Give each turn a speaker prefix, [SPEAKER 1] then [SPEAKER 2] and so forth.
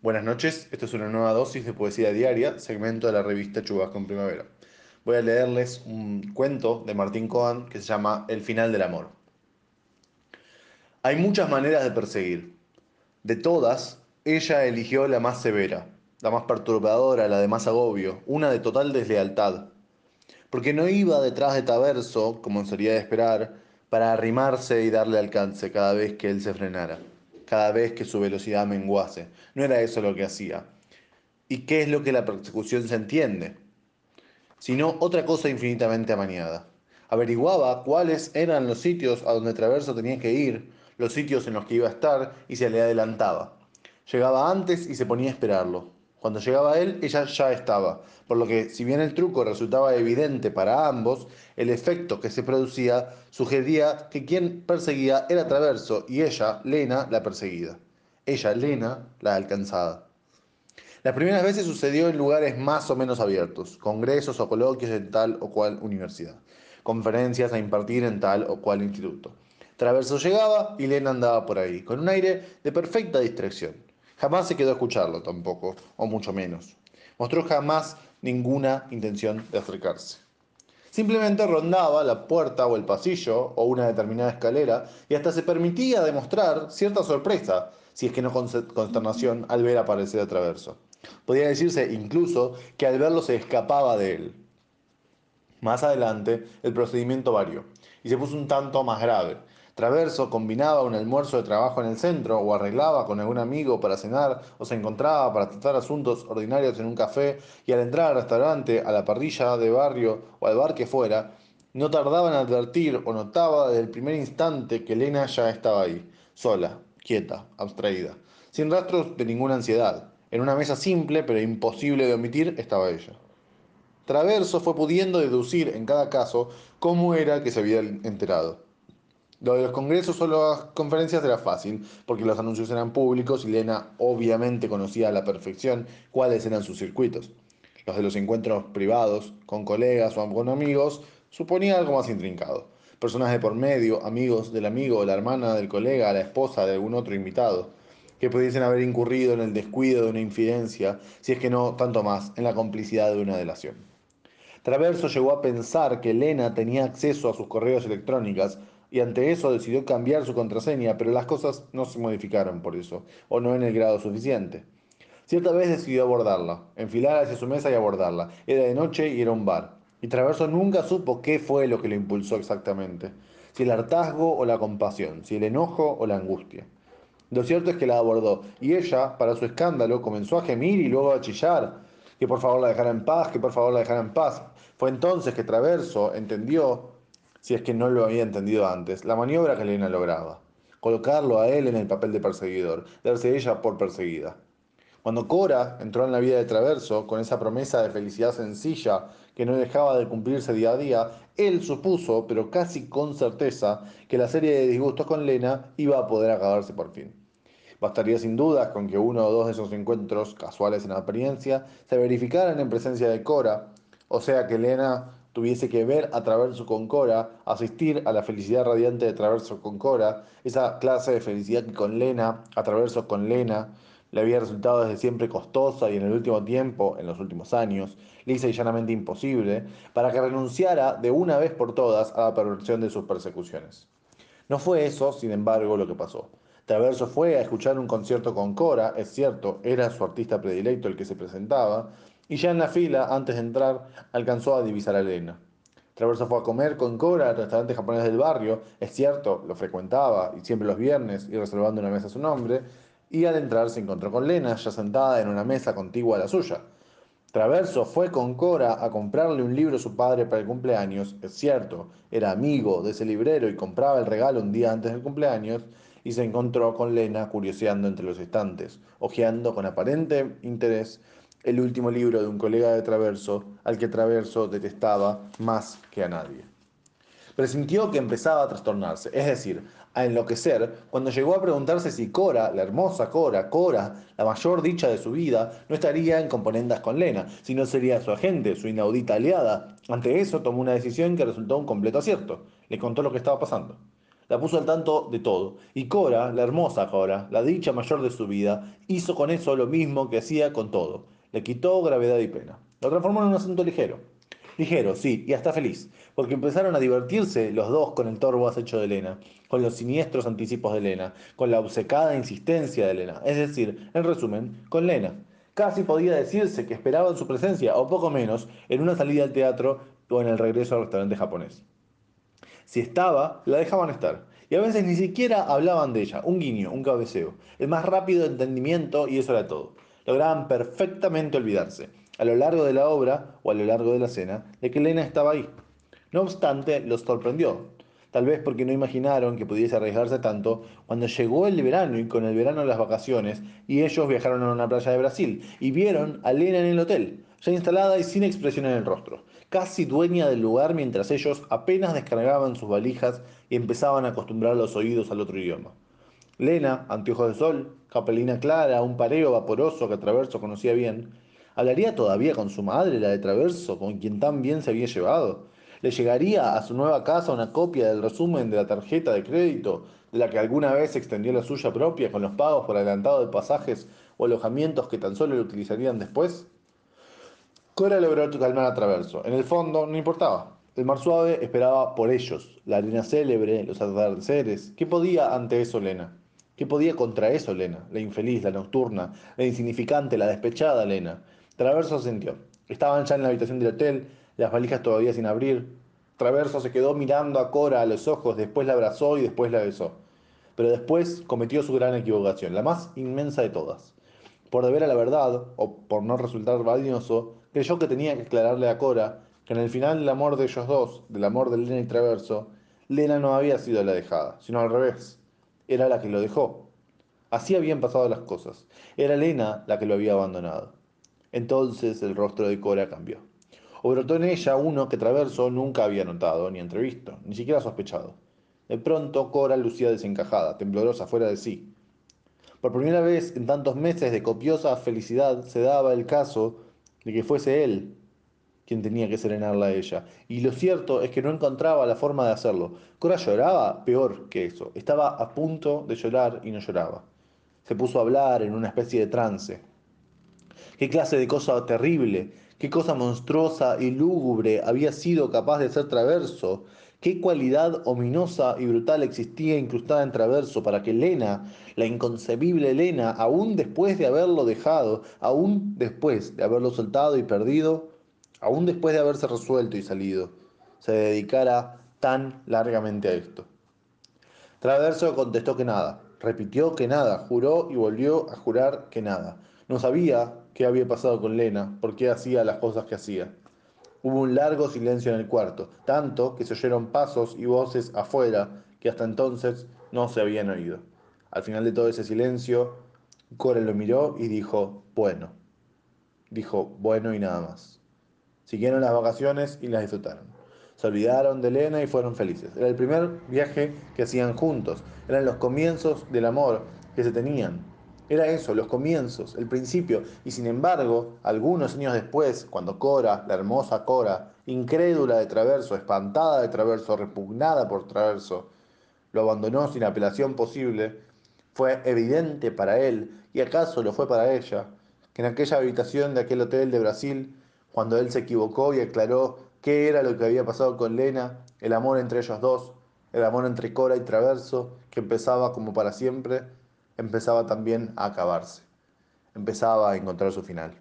[SPEAKER 1] Buenas noches, esto es una nueva dosis de poesía diaria, segmento de la revista Chubasco en Primavera. Voy a leerles un cuento de Martín Cohen que se llama El final del amor. Hay muchas maneras de perseguir. De todas, ella eligió la más severa, la más perturbadora, la de más agobio, una de total deslealtad. Porque no iba detrás de Taverso, como sería de esperar, para arrimarse y darle alcance cada vez que él se frenara cada vez que su velocidad menguase. No era eso lo que hacía. ¿Y qué es lo que la persecución se entiende? Sino otra cosa infinitamente amañada. Averiguaba cuáles eran los sitios a donde Traverso tenía que ir, los sitios en los que iba a estar y se le adelantaba. Llegaba antes y se ponía a esperarlo. Cuando llegaba él, ella ya estaba, por lo que si bien el truco resultaba evidente para ambos, el efecto que se producía sugería que quien perseguía era Traverso y ella, Lena, la perseguida. Ella, Lena, la alcanzada. Las primeras veces sucedió en lugares más o menos abiertos, congresos o coloquios en tal o cual universidad, conferencias a impartir en tal o cual instituto. Traverso llegaba y Lena andaba por ahí, con un aire de perfecta distracción. Jamás se quedó a escucharlo tampoco, o mucho menos. Mostró jamás ninguna intención de acercarse. Simplemente rondaba la puerta o el pasillo o una determinada escalera y hasta se permitía demostrar cierta sorpresa, si es que no consternación, al ver aparecer a Traverso. Podría decirse incluso que al verlo se escapaba de él. Más adelante, el procedimiento varió y se puso un tanto más grave. Traverso combinaba un almuerzo de trabajo en el centro o arreglaba con algún amigo para cenar o se encontraba para tratar asuntos ordinarios en un café y al entrar al restaurante, a la parrilla de barrio o al bar que fuera, no tardaba en advertir o notaba desde el primer instante que Elena ya estaba ahí, sola, quieta, abstraída, sin rastros de ninguna ansiedad. En una mesa simple pero imposible de omitir estaba ella. Traverso fue pudiendo deducir en cada caso cómo era que se había enterado. Lo de los congresos o las conferencias era fácil, porque los anuncios eran públicos y Lena obviamente conocía a la perfección cuáles eran sus circuitos. Los de los encuentros privados, con colegas o con amigos, suponía algo más intrincado. Personas de por medio, amigos del amigo, la hermana del colega, la esposa de algún otro invitado, que pudiesen haber incurrido en el descuido de una infidencia, si es que no tanto más, en la complicidad de una delación. Traverso llegó a pensar que Lena tenía acceso a sus correos electrónicos y ante eso decidió cambiar su contraseña, pero las cosas no se modificaron por eso, o no en el grado suficiente. Cierta vez decidió abordarla, enfilar hacia su mesa y abordarla. Era de noche y era un bar. Y Traverso nunca supo qué fue lo que le impulsó exactamente, si el hartazgo o la compasión, si el enojo o la angustia. Lo cierto es que la abordó, y ella, para su escándalo, comenzó a gemir y luego a chillar, que por favor la dejara en paz, que por favor la dejara en paz. Fue entonces que Traverso entendió si es que no lo había entendido antes, la maniobra que Elena lograba. Colocarlo a él en el papel de perseguidor, darse ella por perseguida. Cuando Cora entró en la vida de Traverso, con esa promesa de felicidad sencilla que no dejaba de cumplirse día a día, él supuso, pero casi con certeza, que la serie de disgustos con Lena iba a poder acabarse por fin. Bastaría sin dudas con que uno o dos de esos encuentros, casuales en apariencia, se verificaran en presencia de Cora, o sea que Lena tuviese que ver a Traverso con Cora, asistir a la felicidad radiante de Traverso con Cora, esa clase de felicidad que con Lena, a Traverso con Lena, le había resultado desde siempre costosa y en el último tiempo, en los últimos años, lisa y llanamente imposible, para que renunciara de una vez por todas a la perversión de sus persecuciones. No fue eso, sin embargo, lo que pasó. Traverso fue a escuchar un concierto con Cora, es cierto, era su artista predilecto el que se presentaba, y ya en la fila, antes de entrar, alcanzó a divisar a Elena. Traverso fue a comer con Cora al restaurante japonés del barrio, es cierto, lo frecuentaba, y siempre los viernes, y reservando una mesa a su nombre, y al entrar se encontró con Lena, ya sentada en una mesa contigua a la suya. Traverso fue con Cora a comprarle un libro a su padre para el cumpleaños, es cierto, era amigo de ese librero y compraba el regalo un día antes del cumpleaños, y se encontró con Lena curioseando entre los estantes, hojeando con aparente interés el último libro de un colega de Traverso, al que Traverso detestaba más que a nadie. Presintió que empezaba a trastornarse, es decir, a enloquecer, cuando llegó a preguntarse si Cora, la hermosa Cora, Cora, la mayor dicha de su vida, no estaría en componendas con Lena, sino sería su agente, su inaudita aliada. Ante eso tomó una decisión que resultó un completo acierto. Le contó lo que estaba pasando. La puso al tanto de todo. Y Cora, la hermosa Cora, la dicha mayor de su vida, hizo con eso lo mismo que hacía con todo. Le quitó gravedad y pena. Lo transformó en un asunto ligero. Ligero, sí, y hasta feliz, porque empezaron a divertirse los dos con el torvo acecho de Elena, con los siniestros anticipos de Elena, con la obcecada insistencia de Elena, es decir, en resumen, con Lena. Casi podía decirse que esperaban su presencia, o poco menos, en una salida al teatro o en el regreso al restaurante japonés. Si estaba, la dejaban estar. Y a veces ni siquiera hablaban de ella, un guiño, un cabeceo, el más rápido entendimiento y eso era todo. Lograban perfectamente olvidarse, a lo largo de la obra o a lo largo de la cena, de que Elena estaba ahí. No obstante, los sorprendió, tal vez porque no imaginaron que pudiese arriesgarse tanto cuando llegó el verano y con el verano las vacaciones y ellos viajaron a una playa de Brasil y vieron a Elena en el hotel, ya instalada y sin expresión en el rostro casi dueña del lugar mientras ellos apenas descargaban sus valijas y empezaban a acostumbrar los oídos al otro idioma. Lena, anteojos de sol, capelina clara, un pareo vaporoso que Traverso conocía bien, ¿hablaría todavía con su madre, la de Traverso, con quien tan bien se había llevado? ¿Le llegaría a su nueva casa una copia del resumen de la tarjeta de crédito, de la que alguna vez extendió la suya propia con los pagos por adelantado de pasajes o alojamientos que tan solo le utilizarían después? Cora logró calmar a Traverso. En el fondo, no importaba. El mar suave esperaba por ellos, la arena célebre, los atardeceres. ¿Qué podía ante eso Lena? ¿Qué podía contra eso Lena? La infeliz, la nocturna, la insignificante, la despechada Lena. Traverso sintió. Estaban ya en la habitación del hotel, las valijas todavía sin abrir. Traverso se quedó mirando a Cora a los ojos, después la abrazó y después la besó. Pero después cometió su gran equivocación, la más inmensa de todas. Por deber a la verdad, o por no resultar valioso, creyó que tenía que aclararle a Cora que en el final del amor de ellos dos, del amor de Lena y Traverso, Lena no había sido la dejada, sino al revés. Era la que lo dejó. Así habían pasado las cosas. Era Lena la que lo había abandonado. Entonces el rostro de Cora cambió. O brotó en ella uno que Traverso nunca había notado, ni entrevisto, ni siquiera sospechado. De pronto Cora lucía desencajada, temblorosa, fuera de sí. Por primera vez en tantos meses de copiosa felicidad se daba el caso de que fuese él quien tenía que serenarla a ella. Y lo cierto es que no encontraba la forma de hacerlo. Cora lloraba peor que eso. Estaba a punto de llorar y no lloraba. Se puso a hablar en una especie de trance. ¿Qué clase de cosa terrible, qué cosa monstruosa y lúgubre había sido capaz de ser Traverso? ¿Qué cualidad ominosa y brutal existía incrustada en Traverso para que Lena, la inconcebible Lena, aún después de haberlo dejado, aún después de haberlo soltado y perdido, aún después de haberse resuelto y salido, se dedicara tan largamente a esto? Traverso contestó que nada, repitió que nada, juró y volvió a jurar que nada. No sabía qué había pasado con Lena, por qué hacía las cosas que hacía. Hubo un largo silencio en el cuarto, tanto que se oyeron pasos y voces afuera que hasta entonces no se habían oído. Al final de todo ese silencio, Core lo miró y dijo, bueno. Dijo, bueno y nada más. Siguieron las vacaciones y las disfrutaron. Se olvidaron de Elena y fueron felices. Era el primer viaje que hacían juntos. Eran los comienzos del amor que se tenían. Era eso, los comienzos, el principio. Y sin embargo, algunos años después, cuando Cora, la hermosa Cora, incrédula de Traverso, espantada de Traverso, repugnada por Traverso, lo abandonó sin apelación posible, fue evidente para él, y acaso lo fue para ella, que en aquella habitación de aquel hotel de Brasil, cuando él se equivocó y aclaró qué era lo que había pasado con Lena, el amor entre ellos dos, el amor entre Cora y Traverso, que empezaba como para siempre, empezaba también a acabarse, empezaba a encontrar su final.